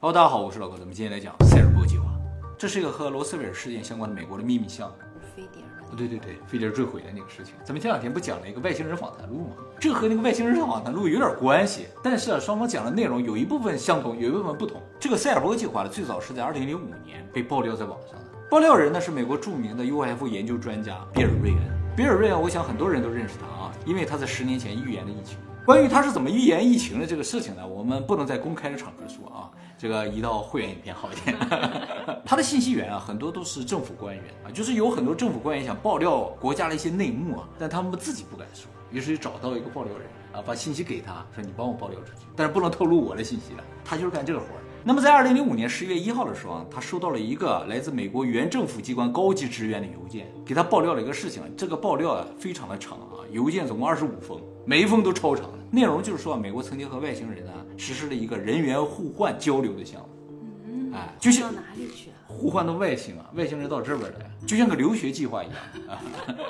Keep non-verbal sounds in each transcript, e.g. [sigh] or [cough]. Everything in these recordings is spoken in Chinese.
Hello，大家好，我是老高，咱们今天来讲塞尔伯计划。这是一个和罗斯威尔事件相关的美国的秘密项目。飞碟对对对，飞碟坠毁的那个事情。咱们前两天不讲了一个外星人访谈录吗？这和那个外星人访谈录有点关系，但是啊，双方讲的内容有一部分相同，有一部分不同。这个塞尔伯计划呢，最早是在2005年被爆料在网上的。爆料人呢是美国著名的 UFO 研究专家比尔·瑞恩。比尔·瑞恩，我想很多人都认识他啊，因为他在十年前预言了疫情。关于他是怎么预言疫情的这个事情呢，我们不能在公开的场合说啊，这个移到会员影片好一点。[laughs] 他的信息源啊，很多都是政府官员啊，就是有很多政府官员想爆料国家的一些内幕啊，但他们自己不敢说，于是就找到一个爆料人啊，把信息给他说你帮我爆料出去，但是不能透露我的信息了。他就是干这个活儿。那么在二零零五年十月一号的时候啊，他收到了一个来自美国原政府机关高级职员的邮件，给他爆料了一个事情。这个爆料啊非常的长啊，邮件总共二十五封，每一封都超长的。内容就是说，美国曾经和外星人啊实施了一个人员互换交流的项目，嗯，哎，就像到哪里去啊？互换到外星啊，外星人到这边来，就像个留学计划一样啊。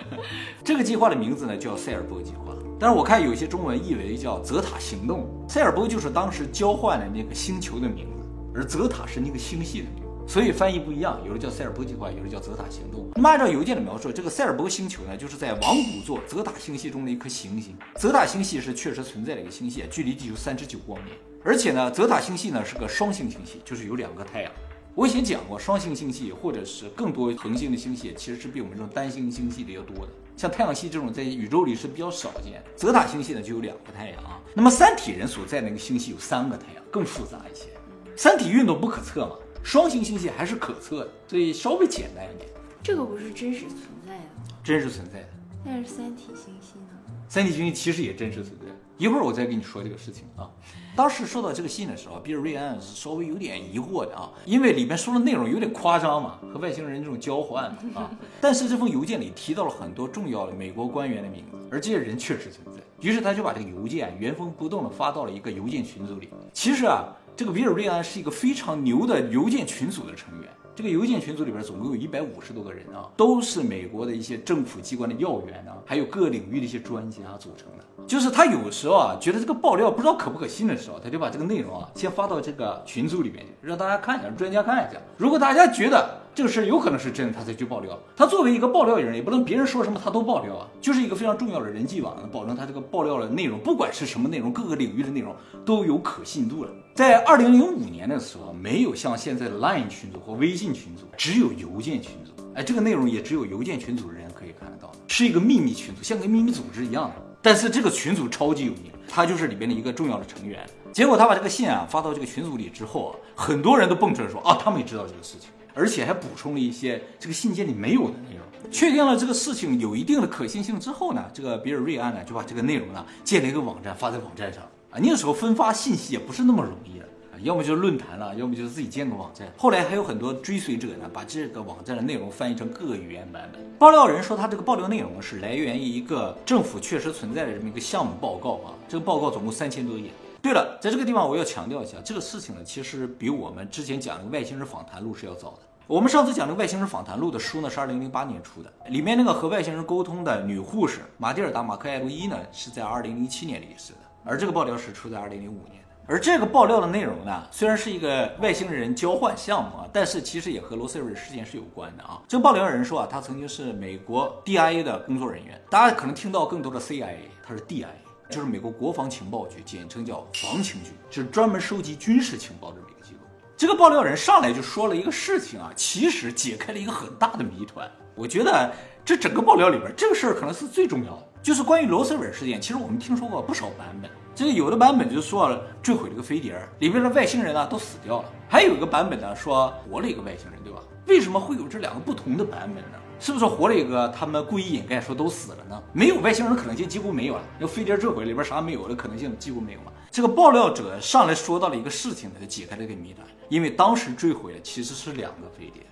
[laughs] 这个计划的名字呢叫塞尔波计划，但是我看有些中文译为叫泽塔行动。塞尔波就是当时交换的那个星球的名字，而泽塔是那个星系的名字。所以翻译不一样，有的叫塞尔波计划，有的叫泽塔行动。那么按照邮件的描述，这个塞尔波星球呢，就是在王古座泽塔星系中的一颗行星。泽塔星系是确实存在的一个星系，距离地球三十九光年。而且呢，泽塔星系呢是个双星星系，就是有两个太阳。我以前讲过，双星星系或者是更多恒星的星系，其实是比我们这种单星星系的要多的。像太阳系这种在宇宙里是比较少见。泽塔星系呢就有两个太阳啊。那么三体人所在那个星系有三个太阳，更复杂一些。三体运动不可测嘛，双星星系还是可测的，所以稍微简单一点，这个不是真实存在的吗？真实存在的。但是三体星系呢？三体星系其实也真实存在。一会儿我再跟你说这个事情啊。当时收到这个信的时候，比尔·瑞安是稍微有点疑惑的啊，因为里面说的内容有点夸张嘛，和外星人这种交换嘛啊。[laughs] 但是这封邮件里提到了很多重要的美国官员的名字，而这些人确实存在。于是他就把这个邮件原封不动地发到了一个邮件群组里。其实啊，这个比尔·瑞安是一个非常牛的邮件群组的成员。这个邮件群组里边总共有一百五十多个人啊，都是美国的一些政府机关的要员啊，还有各领域的一些专家组成的。就是他有时候啊，觉得这个爆料不知道可不可信的时候，他就把这个内容啊先发到这个群组里面去，让大家看一下，让专家看一下。如果大家觉得这个事有可能是真的，他才去爆料。他作为一个爆料人，也不能别人说什么他都爆料啊，就是一个非常重要的人际网，保证他这个爆料的内容，不管是什么内容，各个领域的内容都有可信度了。在二零零五年的时候，没有像现在的 Line 群组或微信群组，只有邮件群组。哎，这个内容也只有邮件群组的人可以看得到，是一个秘密群组，像个秘密组织一样的。但是这个群组超级有名，他就是里边的一个重要的成员。结果他把这个信啊发到这个群组里之后啊，很多人都蹦出来说啊，他们也知道这个事情，而且还补充了一些这个信件里没有的内容。确定了这个事情有一定的可信性之后呢，这个比尔·瑞安呢就把这个内容呢建了一个网站发在网站上啊。那个时候分发信息也不是那么容易的啊，要么就是论坛了，要么就是自己建个网站。后来还有很多追随者呢，把这个网站的内容翻译成各个语言版本。爆料人说他这个爆料内容是来源于一个政府确实存在的这么一个项目报告啊，这个报告总共三千多页。对了，在这个地方我要强调一下，这个事情呢其实比我们之前讲的外星人访谈录是要早的。我们上次讲那个外星人访谈录的书呢，是二零零八年出的，里面那个和外星人沟通的女护士马蒂尔达·马克艾洛伊呢，是在二零零七年离世的，而这个爆料是出在二零零五年的。而这个爆料的内容呢，虽然是一个外星人交换项目啊，但是其实也和罗斯威尔事件是有关的啊。这个爆料人说啊，他曾经是美国 DIA 的工作人员，大家可能听到更多的 CIA，他是 DIA，就是美国国防情报局，简称叫防情局，就是专门收集军事情报这么一个机构。这个爆料人上来就说了一个事情啊，其实解开了一个很大的谜团。我觉得这整个爆料里边，这个事儿可能是最重要的，就是关于罗斯威尔事件。其实我们听说过不少版本，这个有的版本就说坠毁了个飞碟，里面的外星人啊都死掉了；还有一个版本呢说活了一个外星人，对吧？为什么会有这两个不同的版本呢？是不是活了一个他们故意掩盖说都死了呢？没有外星人的可能性几乎没有了，那飞碟坠毁里边啥没有的可能性几乎没有了。这个爆料者上来说到了一个事情呢，就解开了这个谜团，因为当时坠毁的其实是两个飞碟。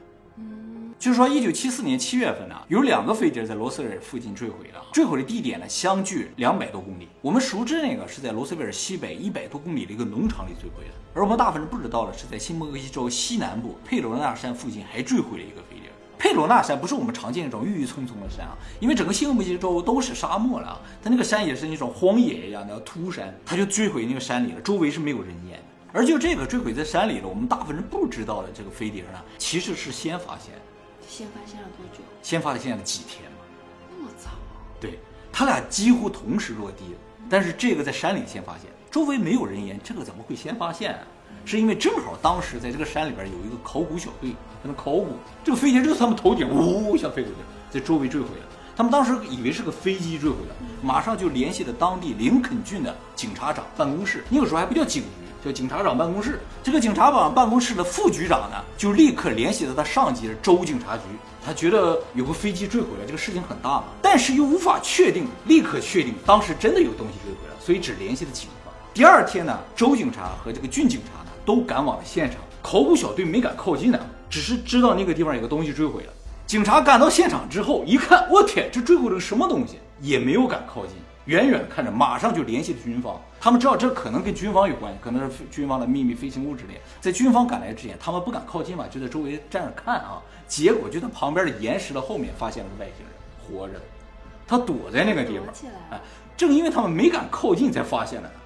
就是说，一九七四年七月份呢，有两个飞碟在罗斯威尔附近坠毁了，坠毁的地点呢相距两百多公里。我们熟知那个是在罗斯威尔西北一百多公里的一个农场里坠毁的，而我们大部分人不知道的是，在新墨西哥州西南部佩罗纳山附近还坠毁了一个。佩罗纳山不是我们常见那种郁郁葱葱的山啊，因为整个新墨西哥州都是沙漠了啊，它那个山也是那种荒野一样的秃山，它就坠毁那个山里了，周围是没有人烟的。而就这个坠毁在山里了，我们大部分人不知道的这个飞碟呢，其实是先发现的，先发现了多久？先发现了几天嘛。那么早？对，他俩几乎同时落地的，但是这个在山里先发现，周围没有人烟，这个怎么会先发现啊？是因为正好当时在这个山里边有一个考古小队在那考古，这个飞碟就从他们头顶呜一下飞过去了，在周围坠毁了。他们当时以为是个飞机坠毁了，马上就联系了当地林肯郡的警察长办公室，那个时候还不叫警局，叫警察长办公室。这个警察长办公室的副局长呢，就立刻联系了他上级的州警察局。他觉得有个飞机坠毁了，这个事情很大嘛，但是又无法确定，立刻确定当时真的有东西坠毁了，所以只联系了警方。第二天呢，州警察和这个郡警察都赶往了现场，考古小队没敢靠近呢，只是知道那个地方有个东西坠毁了。警察赶到现场之后一看，我天，这坠毁了个什么东西？也没有敢靠近，远远看着，马上就联系了军方。他们知道这可能跟军方有关系，可能是军方的秘密飞行物之类。在军方赶来之前，他们不敢靠近嘛，就在周围站着看啊。结果就在旁边的岩石的后面发现了外星人，活着，他躲在那个地方。哎，正因为他们没敢靠近，才发现了他。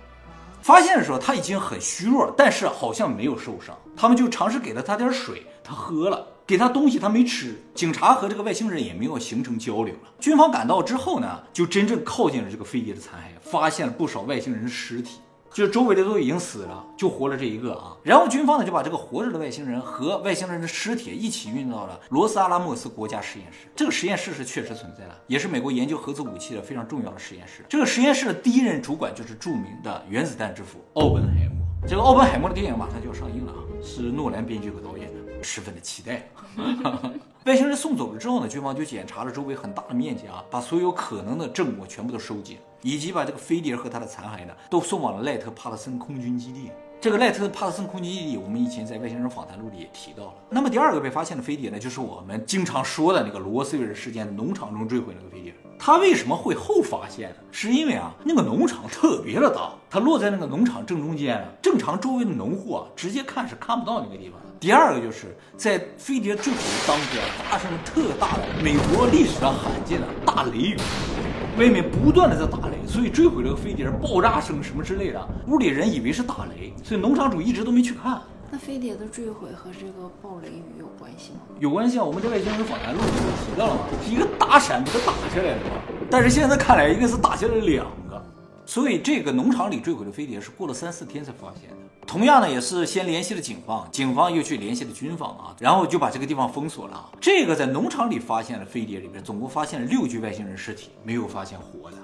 发现的时候他已经很虚弱，但是好像没有受伤。他们就尝试给了他点水，他喝了。给他东西他没吃。警察和这个外星人也没有形成交流了。军方赶到之后呢，就真正靠近了这个飞碟的残骸，发现了不少外星人的尸体。就是周围的都已经死了，就活了这一个啊。然后军方呢就把这个活着的外星人和外星人的尸体一起运到了罗斯阿拉莫斯国家实验室。这个实验室是确实存在的，也是美国研究核子武器的非常重要的实验室。这个实验室的第一任主管就是著名的原子弹之父奥本海默。这个奥本海默的电影马上就要上映了啊，是诺兰编剧和导演的，十分的期待。[laughs] 外星人送走了之后呢，军方就检查了周围很大的面积啊，把所有可能的证物全部都收集了。以及把这个飞碟和它的残骸呢，都送往了赖特帕特森空军基地。这个赖特帕特森空军基地，我们以前在外星人访谈录里也提到了。那么第二个被发现的飞碟呢，就是我们经常说的那个罗斯威尔事件农场中坠毁那个飞碟。它为什么会后发现呢？是因为啊，那个农场特别的大，它落在那个农场正中间啊，正常周围的农户啊，直接看是看不到那个地方的。第二个就是在飞碟坠毁的当天，发生了特大的美国历史上罕见的大雷雨。外面不断的在打雷，所以坠毁了个飞碟，爆炸声什么之类的，屋里人以为是打雷，所以农场主一直都没去看。那飞碟的坠毁和这个暴雷雨有关系吗？有关系啊，我们在外星人访谈录里面提到了嘛，是一个大闪给它打下来的嘛。但是现在看来，应该是打下来两个，所以这个农场里坠毁的飞碟是过了三四天才发现的。同样呢，也是先联系了警方，警方又去联系了军方啊，然后就把这个地方封锁了。这个在农场里发现的飞碟里边，总共发现了六具外星人尸体，没有发现活的。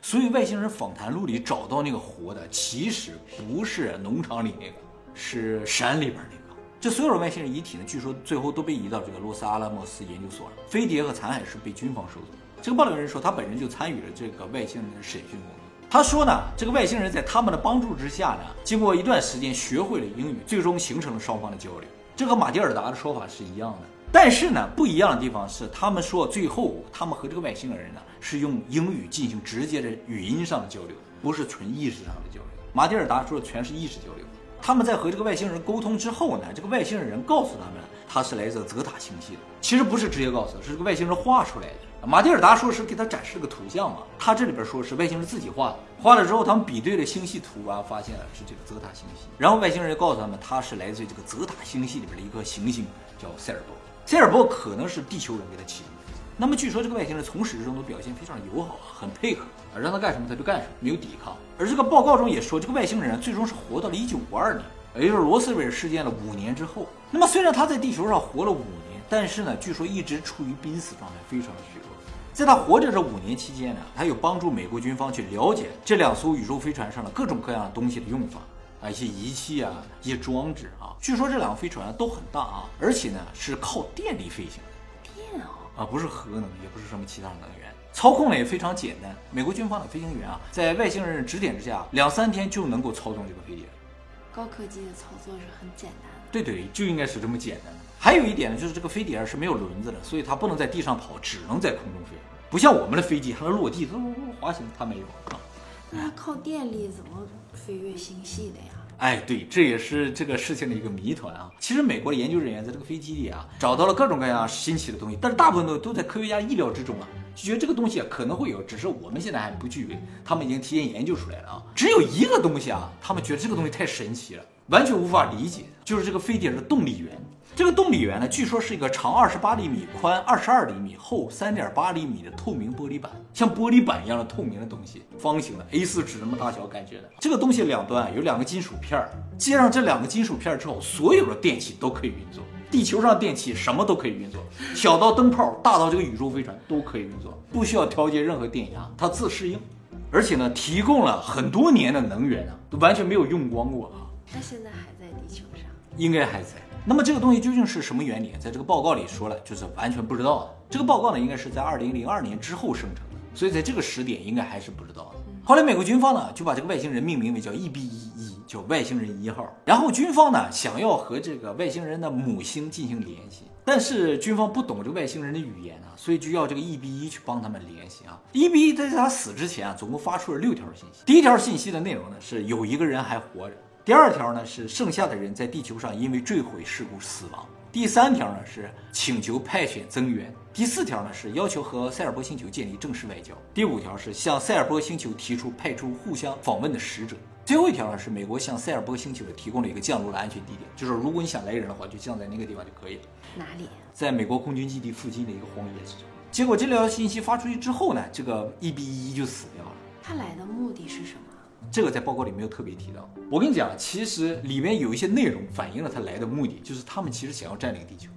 所以外星人访谈录里找到那个活的，其实不是农场里那个，是山里边那个。这所有的外星人遗体呢，据说最后都被移到这个洛斯阿拉莫斯研究所了。飞碟和残骸是被军方收走。这个爆料人说，他本人就参与了这个外星人的审讯工作。他说呢，这个外星人在他们的帮助之下呢，经过一段时间学会了英语，最终形成了双方的交流。这和马蒂尔达的说法是一样的，但是呢，不一样的地方是，他们说最后他们和这个外星人呢是用英语进行直接的语音上的交流，不是纯意识上的交流。马蒂尔达说的全是意识交流。他们在和这个外星人沟通之后呢，这个外星人告诉他们他是来自泽塔星系的，其实不是直接告诉，是这个外星人画出来的。马蒂尔达说是给他展示了个图像嘛，他这里边说是外星人自己画的，画了之后他们比对了星系图啊，发现了是这个泽塔星系，然后外星人告诉他们他是来自于这个泽塔星系里边的一颗行星，叫塞尔波，塞尔波可能是地球人给他起的名字。那么据说这个外星人从始至终都表现非常友好啊，很配合啊，让他干什么他就干什么，没有抵抗。而这个报告中也说，这个外星人最终是活到了1952年，也就是罗斯威尔事件的五年之后。那么虽然他在地球上活了五年，但是呢，据说一直处于濒死状态，非常的虚弱。在他活着这五年期间呢，他有帮助美国军方去了解这两艘宇宙飞船上的各种各样东西的用法啊，一些仪器啊，一些装置啊。据说这两个飞船都很大啊，而且呢是靠电力飞行的。电啊？啊，不是核能，也不是什么其他能源，操控呢也非常简单。美国军方的飞行员啊，在外星人指点之下，两三天就能够操纵这个飞碟。高科技的操作是很简单的。对对，就应该是这么简单的。还有一点呢，就是这个飞碟是没有轮子的，所以它不能在地上跑，只能在空中飞。不像我们的飞机还能落地，它滑行，它没有啊。那靠电力怎么飞越星系的呀？哎，对，这也是这个事情的一个谜团啊。其实美国的研究人员在这个飞机里啊，找到了各种各样新奇的东西，但是大部分都都在科学家意料之中啊，就觉得这个东西啊可能会有，只是我们现在还不具备，他们已经提前研究出来了啊。只有一个东西啊，他们觉得这个东西太神奇了，完全无法理解，就是这个飞碟的动力源。这个动力源呢，据说是一个长二十八厘米、宽二十二厘米、厚三点八厘米的透明玻璃板，像玻璃板一样的透明的东西，方形的 A4 纸那么大小感觉的。这个东西两端有两个金属片儿，接上这两个金属片儿之后，所有的电器都可以运作。地球上电器什么都可以运作，小到灯泡，大到这个宇宙飞船都可以运作，不需要调节任何电压，它自适应。而且呢，提供了很多年的能源啊，都完全没有用光过啊。它现在还在地球上？应该还在。那么这个东西究竟是什么原理？在这个报告里说了，就是完全不知道的。这个报告呢，应该是在二零零二年之后生成的，所以在这个时点应该还是不知道的。后来美国军方呢，就把这个外星人命名为叫 EB 一一，叫外星人一号。然后军方呢，想要和这个外星人的母星进行联系，但是军方不懂这个外星人的语言啊，所以就要这个 EB 一去帮他们联系啊。EB 一在他死之前啊，总共发出了六条信息。第一条信息的内容呢，是有一个人还活着。第二条呢是剩下的人在地球上因为坠毁事故死亡。第三条呢是请求派遣增援。第四条呢是要求和塞尔波星球建立正式外交。第五条是向塞尔波星球提出派出互相访问的使者。最后一条呢是美国向塞尔波星球提供了一个降落的安全地点，就是如果你想来人的话，就降在那个地方就可以了。哪里？在美国空军基地附近的一个荒野之中。结果这条信息发出去之后呢，这个 EB 一就死掉了。他来的目的是什么？这个在报告里没有特别提到。我跟你讲，其实里面有一些内容反映了他来的目的，就是他们其实想要占领地球。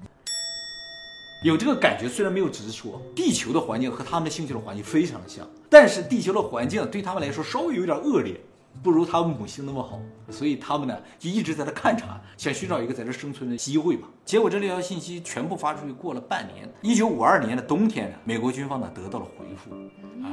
有这个感觉，虽然没有直说，地球的环境和他们的星球的环境非常的像，但是地球的环境对他们来说稍微有点恶劣。不如他母亲那么好，所以他们呢就一直在那勘察，想寻找一个在这生存的机会吧。结果这六条信息全部发出去，过了半年，一九五二年的冬天呢，美国军方呢得到了回复，啊，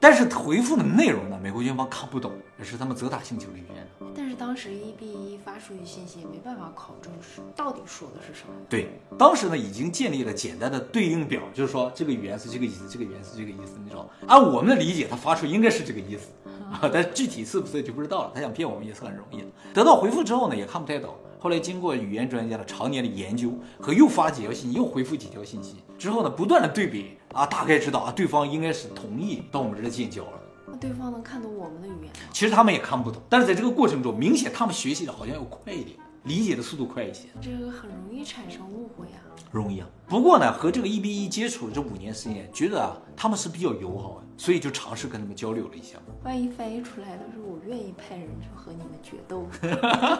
但是回复的内容呢，美国军方看不懂，也是他们泽塔星球的语言。但是当时一 b 一发出去信息也没办法考证是到底说的是什么。对，当时呢已经建立了简单的对应表，就是说这个语言是这个意思，这个语言是这个意思，你知道按我们的理解，他发出应该是这个意思。啊，但具体是不是就不知道了。他想骗我们也是很容易的。得到回复之后呢，也看不太懂。后来经过语言专家的常年的研究和又发几条信息，又回复几条信息之后呢，不断的对比啊，大概知道啊，对方应该是同意到我们这建交了。那对方能看懂我们的语言吗？其实他们也看不懂，但是在这个过程中，明显他们学习的好像要快一点。理解的速度快一些，这个很容易产生误会啊。容易啊。不过呢，和这个一比一接触这五年时间，觉得啊他们是比较友好的，所以就尝试跟他们交流了一下。万一翻译出来的是我愿意派人去和你们决斗，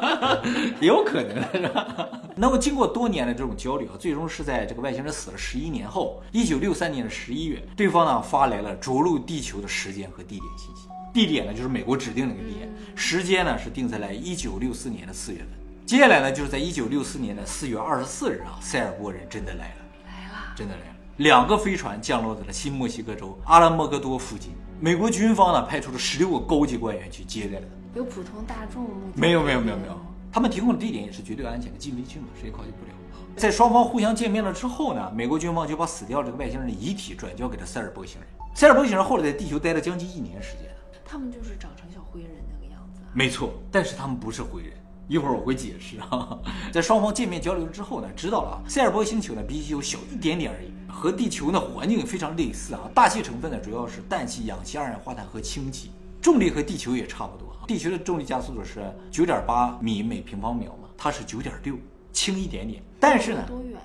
[laughs] 也有可能是吧？[laughs] 那么经过多年的这种交流，最终是在这个外星人死了十一年后，一九六三年的十一月，对方呢发来了着陆地球的时间和地点信息。地点呢就是美国指定的一个地点，时间呢是定在了一九六四年的四月份。接下来呢，就是在一九六四年的四月二十四日啊，塞尔波人真的来了，来了，真的来了。两个飞船降落在了新墨西哥州阿拉莫戈多附近。美国军方呢，派出了十六个高级官员去接待了有普通大众没有没有没有没有，他们提供的地点也是绝对安全的，进飞机嘛，谁也靠近不了。在双方互相见面了之后呢，美国军方就把死掉这个外星人的遗体转交给了塞尔波星人。塞尔波星人后来在地球待了将近一年时间。他们就是长成小灰人那个样子。没错，但是他们不是灰人。一会儿我会解释啊，[laughs] 在双方见面交流之后呢，知道了啊，塞尔伯星球呢比地球小一点点而已，和地球呢环境非常类似啊，大气成分呢主要是氮气、氧气、二氧化碳和氢气，重力和地球也差不多，地球的重力加速度是九点八米每平方秒嘛，它是九点六，轻一点点，但是呢，多远啊？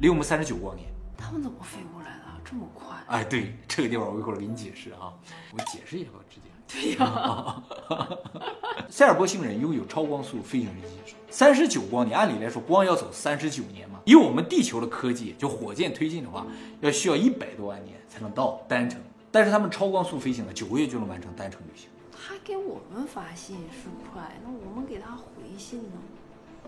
离我们三十九光年。他们怎么飞过来的？这么快？哎，对，这个地方我一会儿给你解释啊，我解释一下吧，直接。对呀，[laughs] 塞尔波星人拥有超光速飞行的技术，三十九光年，按理来说光要走三十九年嘛。以我们地球的科技，就火箭推进的话，要需要一百多万年才能到单程。但是他们超光速飞行呢，九个月就能完成单程旅行。他给我们发信是快，那我们给他回信呢？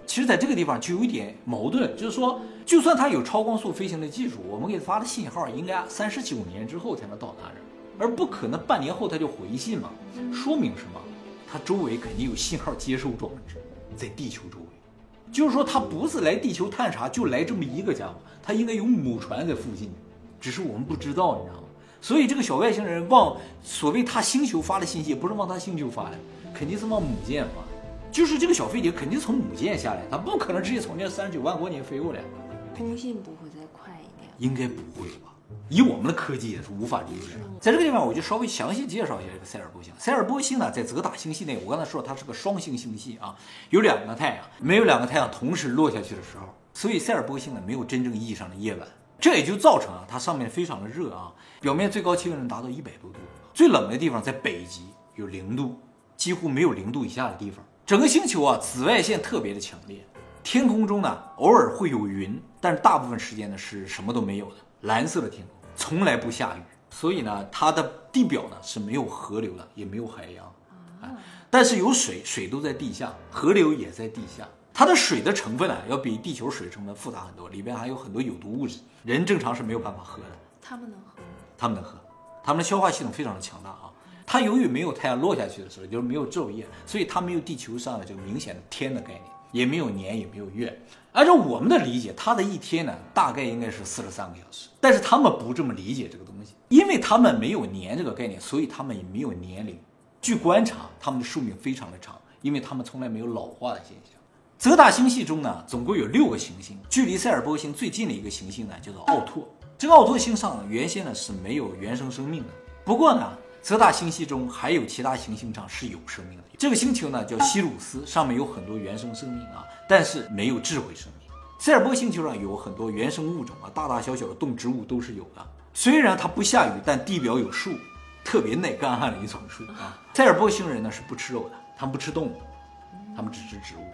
其实，在这个地方就有一点矛盾，就是说，就算他有超光速飞行的技术，我们给他发的信号应该三十九年之后才能到达这儿。而不可能半年后他就回信嘛？说明什么？他周围肯定有信号接收装置，在地球周围，就是说他不是来地球探查就来这么一个家伙，他应该有母船在附近，只是我们不知道，你知道吗？所以这个小外星人往所谓他星球发的信息，不是往他星球发的，肯定是往母舰发，就是这个小飞碟肯定从母舰下来，他不可能直接从那三十九万光年飞过来。通信不会再快一点？应该不会吧？以我们的科技也是无法理解的。在这个地方，我就稍微详细介绍一下这个塞尔波星。塞尔波星呢，在泽塔星系内，我刚才说它是个双星星系啊，有两个太阳，没有两个太阳同时落下去的时候，所以塞尔波星呢没有真正意义上的夜晚，这也就造成啊它上面非常的热啊，表面最高气温能达到一百多度，最冷的地方在北极有零度，几乎没有零度以下的地方。整个星球啊，紫外线特别的强烈，天空中呢偶尔会有云，但是大部分时间呢是什么都没有的，蓝色的天空。从来不下雨，所以呢，它的地表呢是没有河流的，也没有海洋，啊，但是有水，水都在地下，河流也在地下。它的水的成分啊，要比地球水成分复杂很多，里边还有很多有毒物质，人正常是没有办法喝的。他们能喝吗？他们能喝，他们的消化系统非常的强大啊。它由于没有太阳落下去的时候，就是没有昼夜，所以它没有地球上的这个明显的天的概念，也没有年，也没有月。按照我们的理解，它的一天呢，大概应该是四十三个小时。但是他们不这么理解这个东西，因为他们没有年这个概念，所以他们也没有年龄。据观察，他们的寿命非常的长，因为他们从来没有老化的现象。泽塔星系中呢，总共有六个行星，距离塞尔波星最近的一个行星呢，叫做奥拓。这个奥拓星上原先呢是没有原生生命的，不过呢，泽塔星系中还有其他行星上是有生命的。这个星球呢叫西鲁斯，上面有很多原生生命啊。但是没有智慧生命。塞尔波星球上有很多原生物种啊，大大小小的动植物都是有的。虽然它不下雨，但地表有树，特别耐干旱的一种树啊。塞尔波星人呢是不吃肉的，他们不吃动物，他们只吃植物。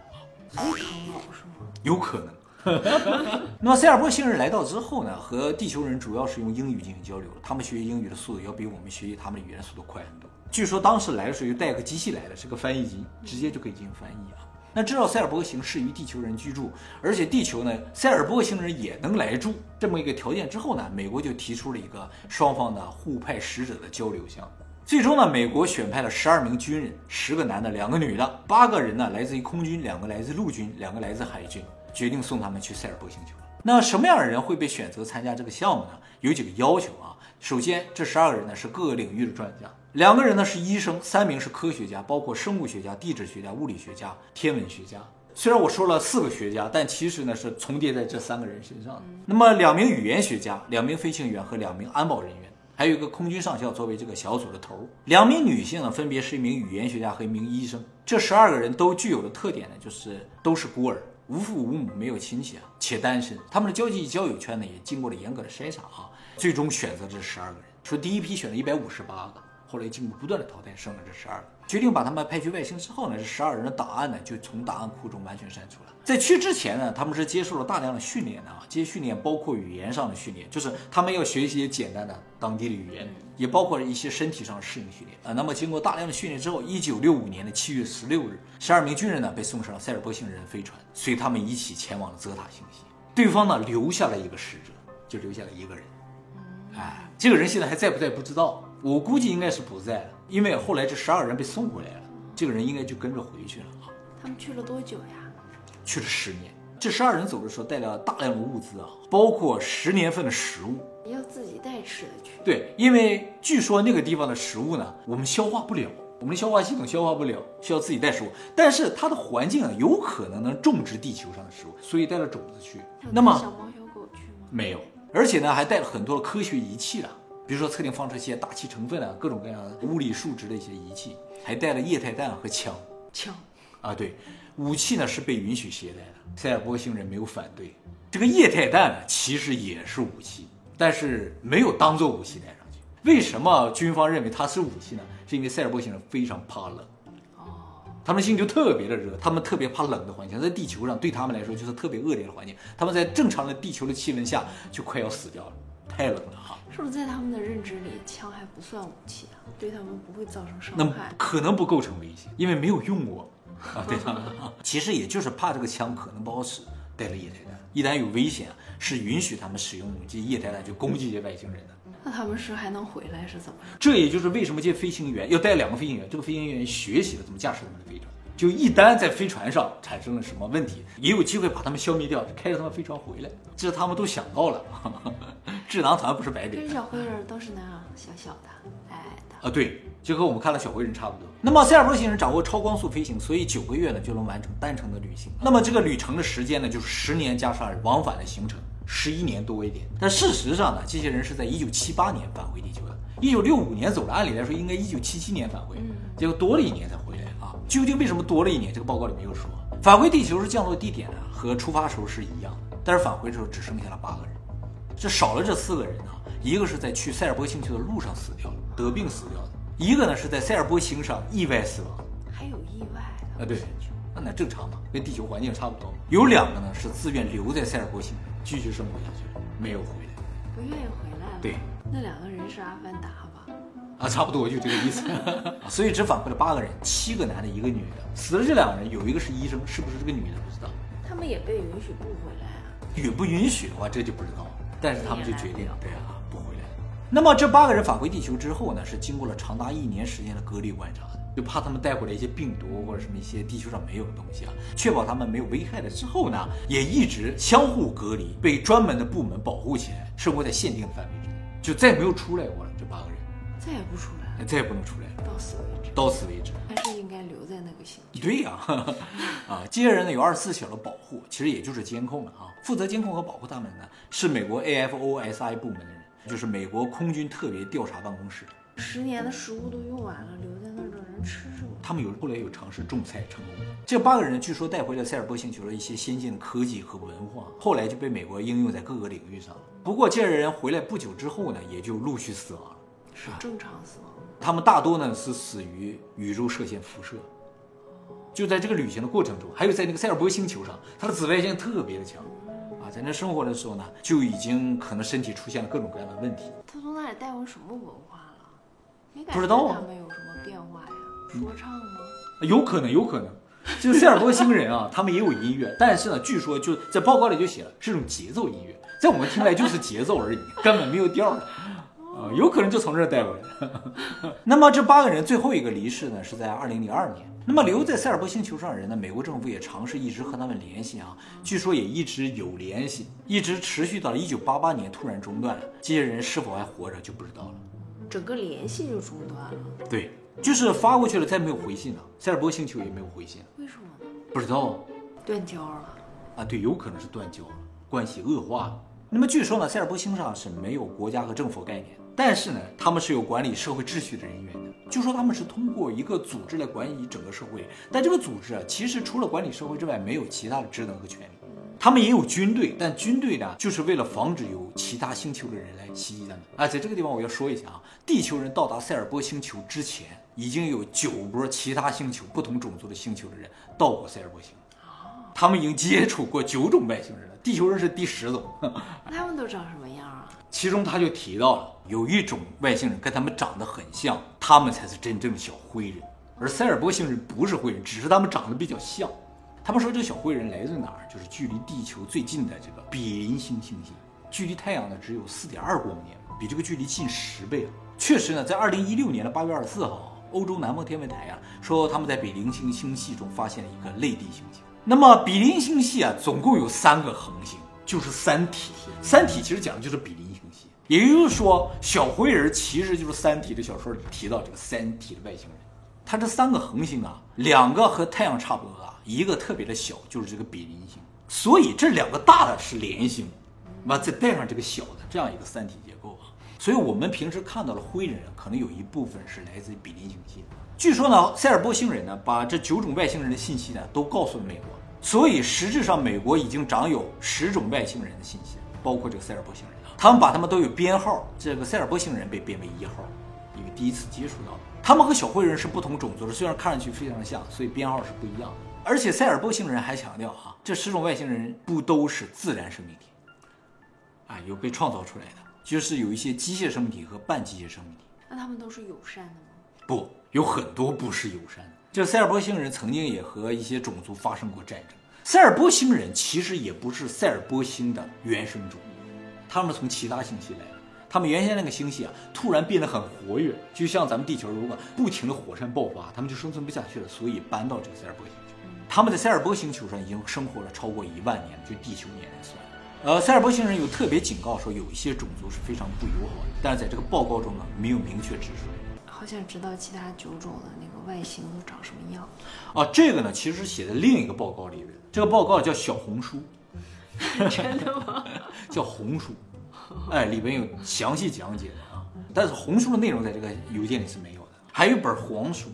有可能。[laughs] 那么塞尔波星人来到之后呢，和地球人主要是用英语进行交流他们学习英语的速度要比我们学习他们的语言速度快很多。据说当时来的时候就带个机器来的，是个翻译机，直接就可以进行翻译啊。那知道塞尔波星适于地球人居住，而且地球呢，塞尔波星人也能来住这么一个条件之后呢，美国就提出了一个双方的互派使者的交流项目。最终呢，美国选派了十二名军人，十个男的，两个女的，八个人呢来自于空军，两个来自陆军，两个来自海军，决定送他们去塞尔波星球。那什么样的人会被选择参加这个项目呢？有几个要求啊。首先，这十二个人呢是各个领域的专家。两个人呢是医生，三名是科学家，包括生物学家、地质学家、物理学家、天文学家。虽然我说了四个学家，但其实呢是重叠在这三个人身上的。那么两名语言学家、两名飞行员和两名安保人员，还有一个空军上校作为这个小组的头。两名女性呢分别是一名语言学家和一名医生。这十二个人都具有的特点呢，就是都是孤儿，无父无母，没有亲戚啊，且单身。他们的交际交友圈呢也经过了严格的筛查啊，最终选择这十二个人。说第一批选了一百五十八个。后来经过不断的淘汰，剩了这十二个。决定把他们派去外星之后呢，这十二人的档案呢就从档案库中完全删除了。在去之前呢，他们是接受了大量的训练的啊，这些训练包括语言上的训练，就是他们要学习一些简单的当地的语言，也包括一些身体上的适应训练啊。那么经过大量的训练之后，一九六五年的七月十六日，十二名军人呢被送上了塞尔波星人飞船，随他们一起前往了泽塔星系。对方呢留下了一个使者，就留下了一个人。哎，这个人现在还在不在不知道。我估计应该是不在了，因为后来这十二人被送回来了，这个人应该就跟着回去了啊。他们去了多久呀？去了十年。这十二人走的时候带了大量的物资啊，包括十年份的食物，要自己带吃的去。对，因为据说那个地方的食物呢，我们消化不了，我们的消化系统消化不了，需要自己带食物。但是它的环境啊，有可能能种植地球上的食物，所以带了种子去。那么小猫小狗去吗？没有，而且呢，还带了很多的科学仪器了。比如说测定放射线、大气成分啊，各种各样的物理数值的一些仪器，还带了液态氮和枪。枪啊，对，武器呢是被允许携带的。塞尔波星人没有反对。这个液态氮呢，其实也是武器，但是没有当做武器带上去。为什么军方认为它是武器呢？是因为塞尔波星人非常怕冷。哦，他们星球特别的热，他们特别怕冷的环境，在地球上对他们来说就是特别恶劣的环境。他们在正常的地球的气温下就快要死掉了，太冷了哈。是不是在他们的认知里，枪还不算武器啊？对他们不会造成伤害？可能不构成威胁，因为没有用过 [laughs] 啊。对他们，其实也就是怕这个枪可能不好使，带了液态弹，一旦有危险，是允许他们使用这液态弹去攻击这些外星人的。那他们是还能回来是怎么？这也就是为什么这飞行员要带两个飞行员，这个飞行员学习了怎么驾驶他们的飞船，就一旦在飞船上产生了什么问题，也有机会把他们消灭掉，开着他们飞船回来，这他们都想到了。智囊团不是白给，跟小灰人都是那样小小的、矮矮的啊，对，就和我们看到小灰人差不多。那么塞尔波星人掌握超光速飞行，所以九个月呢就能完成单程的旅行。那么这个旅程的时间呢，就是十年加上往返的行程。十一年多一点。但事实上呢，这些人是在一九七八年返回地球的，一九六五年走了，按理来说应该一九七七年返回，结果多了一年才回来啊。究竟为什么多了一年？这个报告里没有说。返回地球是降落地点呢，和出发时候是一样的，但是返回的时候只剩下了八个人，这少了这四个人呢，一个是在去塞尔波星球的路上死掉了，得病死掉的；一个呢是在塞尔波星上意外死亡。还有意外的啊？对，那那正常嘛，跟地球环境差不多。有两个呢是自愿留在塞尔波星上继续生活下去，没有回来，不愿意回来了。对，那两个人是阿凡达吧？啊，差不多就这个意思。[laughs] 所以只返回了八个人，七个男的，一个女的。死了这两个人，有一个是医生，是不是这个女的不知道。他们也被允许不回来啊？允不允许的话，这就不知道。但是他们就决定，对啊，不回来。那么这八个人返回地球之后呢，是经过了长达一年时间的隔离观察的，就怕他们带回来一些病毒或者什么一些地球上没有的东西啊，确保他们没有危害了之后呢，也一直相互隔离，被专门的部门保护起来，生活在限定的范围之内，就再也没有出来过了。这八个人再也不出来了，再也不能出来了，到此为止。到此为止。还是应该留在那个星球。对呀，啊，这些人呢有二十四小时的保护，其实也就是监控了啊。负责监控和保护他们的呢是美国 AFOSI 部门的人，就是美国空军特别调查办公室。十年的食物都用完了，留在那儿的人吃什么？他们有后来有尝试种菜成功。这八个人据说带回了塞尔波星球的一些先进的科技和文化，后来就被美国应用在各个领域上了。不过这些人回来不久之后呢，也就陆续死亡了。是正常死亡？他们大多呢是死于宇宙射线辐射。就在这个旅行的过程中，还有在那个塞尔伯星球上，它的紫外线特别的强，啊，在那生活的时候呢，就已经可能身体出现了各种各样的问题。他从那里带回什么文化了？没感不知道啊他们有什么变化呀？说唱吗？有可能，有可能，就是塞尔波星人啊，他们也有音乐，但是呢，据说就在报告里就写了是种节奏音乐，在我们听来就是节奏而已，根本没有调儿。啊，有可能就从这儿带过来。[laughs] 那么这八个人最后一个离世呢，是在二零零二年。那么留在塞尔伯星球上的人呢，美国政府也尝试一直和他们联系啊，据说也一直有联系，一直持续到了一九八八年突然中断了。这些人是否还活着就不知道了。整个联系就中断了，对，就是发过去了，再没有回信了。塞尔伯星球也没有回信，为什么呢？不知道断交了。啊。对，有可能是断交了，关系恶化了。那么据说呢，塞尔伯星上是没有国家和政府概念，但是呢，他们是有管理社会秩序的人员的。就说他们是通过一个组织来管理整个社会，但这个组织啊，其实除了管理社会之外，没有其他的职能和权利。他们也有军队，但军队呢，就是为了防止有其他星球的人来袭击他们。啊，在这个地方我要说一下啊，地球人到达塞尔波星球之前，已经有九波其他星球、不同种族的星球的人到过塞尔波星，他们已经接触过九种外星人了，地球人是第十种。[laughs] 那他们都长什么样啊？其中他就提到了有一种外星人跟他们长得很像，他们才是真正的小灰人，而塞尔波星人不是灰人，只是他们长得比较像。他们说这个小灰人来自哪儿？就是距离地球最近的这个比邻星星系，距离太阳呢只有四点二光年，比这个距离近十倍啊！确实呢，在二零一六年的八月二十四号，欧洲南方天文台啊说他们在比邻星星系中发现了一个类地行星。那么比邻星系啊，总共有三个恒星，就是三体。三体其实讲的就是比邻，也就是说，小灰人其实就是《三体》的小说里提到这个三体的外星人。它这三个恒星啊，两个和太阳差不多大，一个特别的小，就是这个比邻星。所以这两个大的是连星，完再带上这个小的，这样一个三体结构啊。所以我们平时看到的灰人，可能有一部分是来自于比邻星系。据说呢，塞尔波星人呢，把这九种外星人的信息呢，都告诉了美国。所以实质上，美国已经掌有十种外星人的信息，包括这个塞尔波星人。他们把他们都有编号，这个塞尔波星人被编为一号，因为第一次接触到。他们和小灰人是不同种族的，虽然看上去非常像，所以编号是不一样的。而且塞尔波星人还强调哈，这十种外星人不都是自然生命体，啊，有被创造出来的，就是有一些机械生命体和半机械生命体。那他们都是友善的吗？不，有很多不是友善的。这塞尔波星人曾经也和一些种族发生过战争。塞尔波星人其实也不是塞尔波星的原生种，他们从其他星系来的。他们原先那个星系啊，突然变得很活跃，就像咱们地球，如果不停的火山爆发，他们就生存不下去了，所以搬到这个塞尔伯星球。他们在塞尔伯星球上已经生活了超过一万年，就地球年来算。呃，塞尔伯星人有特别警告说，有一些种族是非常不友好的，但是在这个报告中呢，没有明确指出。好想知道其他九种的那个外形都长什么样。啊，这个呢，其实写在另一个报告里边，这个报告叫小红书。[laughs] 真的吗？叫红书，哎，里边有详细讲解的啊。但是红书的内容在这个邮件里是没有的。还有一本黄书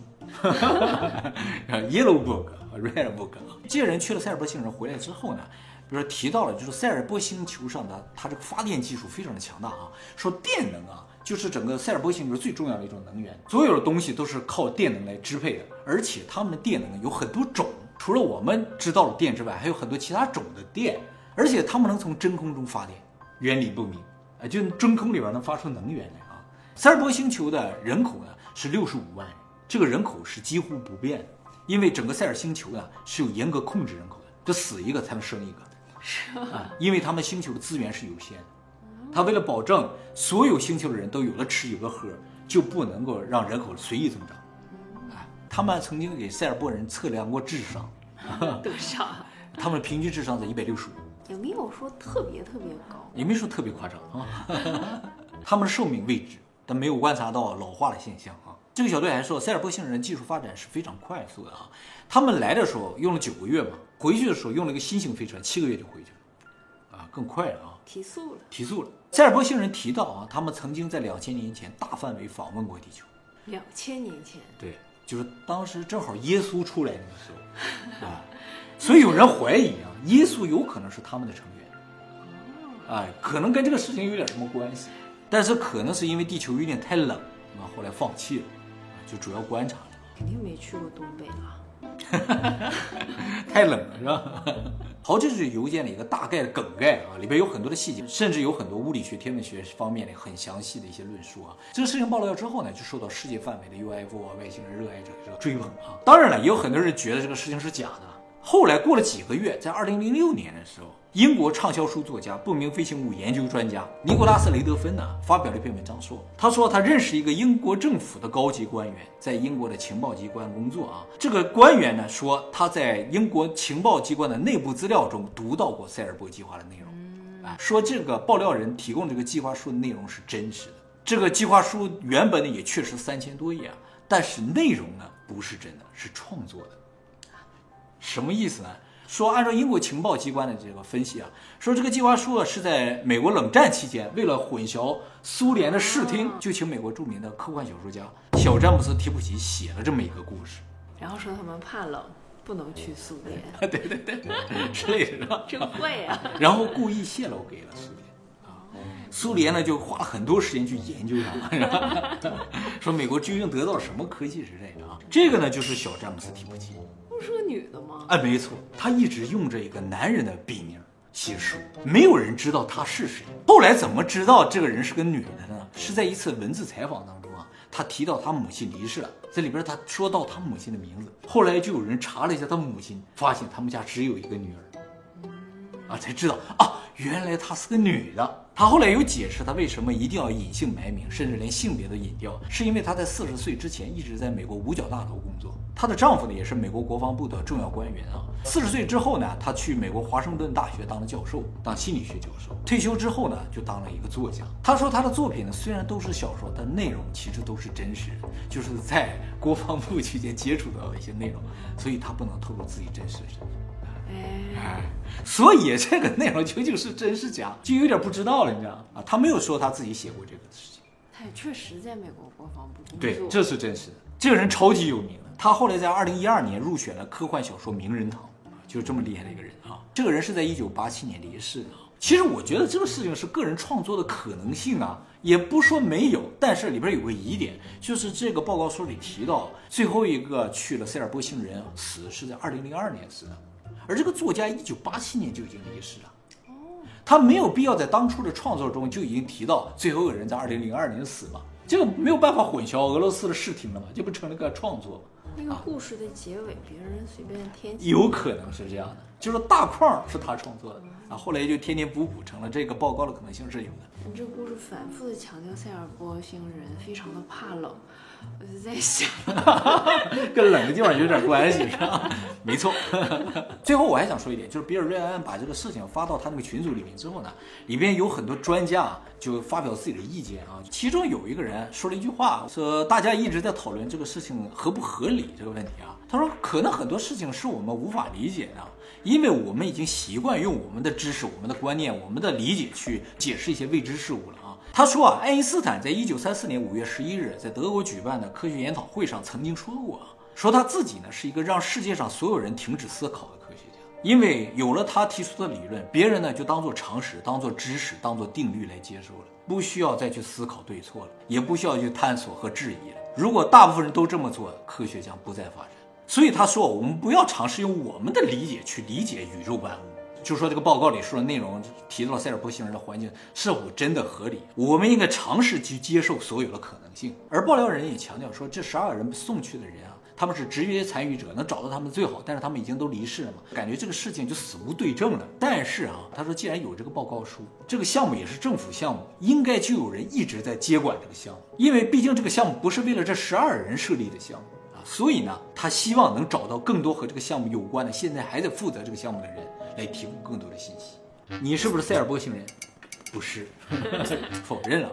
，Yellow [laughs] Book、Red Book。这些人去了塞尔伯星人回来之后呢，比如说提到了，就是塞尔伯星球上的它这个发电技术非常的强大啊，说电能啊。就是整个塞尔伯星球最重要的一种能源，所有的东西都是靠电能来支配的，而且他们的电能有很多种，除了我们知道的电之外，还有很多其他种的电，而且他们能从真空中发电，原理不明，啊，就真空里边能发出能源来啊。塞尔伯星球的人口呢是六十五万人，这个人口是几乎不变的，因为整个塞尔星球呢是有严格控制人口的，就死一个才能生一个，是啊，因为他们星球的资源是有限的。他为了保证所有星球的人都有了吃有了喝，就不能够让人口随意增长。哎，他们曾经给塞尔伯人测量过智商，多少？[laughs] 他们平均智商在一百六十五，也没有说特别特别高，也没说特别夸张啊。[laughs] 他们的寿命未知，但没有观察到老化的现象啊。这个小队还说，塞尔波星人技术发展是非常快速的啊。他们来的时候用了九个月嘛，回去的时候用了一个新型飞船，七个月就回去了，啊，更快了啊。提速了，提速了。塞尔波星人提到啊，他们曾经在两千年前大范围访问过地球。两千年前，对，就是当时正好耶稣出来那个时候啊，所以有人怀疑啊，耶稣有可能是他们的成员。哎，可能跟这个事情有点什么关系，但是可能是因为地球有点太冷，啊，后来放弃了，就主要观察了。肯定没去过东北了。[laughs] 太冷了，是吧？[laughs] 好，这是邮件的一个大概的梗概啊，里边有很多的细节，甚至有很多物理学、天文学方面的很详细的一些论述啊。这个事情爆料之后呢，就受到世界范围的 UFO 啊外星人热爱者这个追捧啊。当然了，也有很多人觉得这个事情是假的。后来过了几个月，在二零零六年的时候，英国畅销书作家、不明飞行物研究专家尼古拉斯·雷德芬呢，发表了一篇文章，说他说他认识一个英国政府的高级官员，在英国的情报机关工作啊。这个官员呢说他在英国情报机关的内部资料中读到过塞尔伯计划的内容，啊，说这个爆料人提供这个计划书的内容是真实的。这个计划书原本呢也确实三千多页啊，但是内容呢不是真的，是创作的。什么意思呢？说按照英国情报机关的这个分析啊，说这个计划书啊是在美国冷战期间，为了混淆苏联的视听，就请美国著名的科幻小说家小詹姆斯·提普奇写了这么一个故事。然后说他们怕冷，不能去苏联。对 [laughs] 对对，之类的，真 [laughs] 会啊！然后故意泄露给了苏联啊，苏联呢就花了很多时间去研究它，[laughs] 说美国究竟得到了什么科技之类的啊。这个呢就是小詹姆斯·提普奇。不是个女的吗？哎，没错，她一直用着一个男人的笔名写书，没有人知道她是谁。后来怎么知道这个人是个女的呢？是在一次文字采访当中啊，她提到她母亲离世了，在里边她说到她母亲的名字，后来就有人查了一下她母亲，发现他们家只有一个女儿，啊，才知道啊，原来她是个女的。她后来有解释，她为什么一定要隐姓埋名，甚至连性别都隐掉，是因为她在四十岁之前一直在美国五角大楼工作。她的丈夫呢，也是美国国防部的重要官员啊。四十岁之后呢，她去美国华盛顿大学当了教授，当心理学教授。退休之后呢，就当了一个作家。她说她的作品呢，虽然都是小说，但内容其实都是真实的，就是在国防部期间接触到的一些内容，所以她不能透露自己真实的身份。哎，所以这个内容究竟是真是假，就有点不知道了，你知道啊？他没有说他自己写过这个事情。他也确实在美国国防部工作。对，这是真实的。这个人超级有名的，他后来在二零一二年入选了科幻小说名人堂，就是这么厉害的一个人啊。这个人是在一九八七年离世的。其实我觉得这个事情是个人创作的可能性啊，也不说没有，但是里边有个疑点，就是这个报告书里提到，最后一个去了塞尔波星人死是在二零零二年死的。而这个作家一九八七年就已经离世了，哦，他没有必要在当初的创作中就已经提到最后一个人在二零零二年死了，这个没有办法混淆俄罗斯的视听了嘛，这不成了个创作。那个故事的结尾，别人随便添。有可能是这样的，就是大框是他创作的，啊，后来就天天补补成了这个报告的可能性是有的。你这故事反复的强调塞尔波星人非常的怕冷。我就在想，[laughs] 跟冷的地方有点关系，是吧？没错。[laughs] 最后我还想说一点，就是比尔·瑞安把这个事情发到他那个群组里面之后呢，里边有很多专家就发表自己的意见啊。其中有一个人说了一句话，说大家一直在讨论这个事情合不合理这个问题啊。他说，可能很多事情是我们无法理解的，因为我们已经习惯用我们的知识、我们的观念、我们的理解去解释一些未知事物了。他说啊，爱因斯坦在一九三四年五月十一日在德国举办的科学研讨会上曾经说过啊，说他自己呢是一个让世界上所有人停止思考的科学家，因为有了他提出的理论，别人呢就当做常识、当做知识、当做定律来接受了，不需要再去思考对错了，也不需要去探索和质疑了。如果大部分人都这么做，科学将不再发展。所以他说，我们不要尝试用我们的理解去理解宇宙万物。就说这个报告里说的内容提到了塞尔波星人的环境是否真的合理，我们应该尝试去接受所有的可能性。而爆料人也强调说，这十二人送去的人啊，他们是直接参与者，能找到他们最好，但是他们已经都离世了嘛，感觉这个事情就死无对证了。但是啊，他说既然有这个报告书，这个项目也是政府项目，应该就有人一直在接管这个项目，因为毕竟这个项目不是为了这十二人设立的项目啊，所以呢，他希望能找到更多和这个项目有关的，现在还在负责这个项目的人。来提供更多的信息。你是不是塞尔波星人？不是，[laughs] 否认了。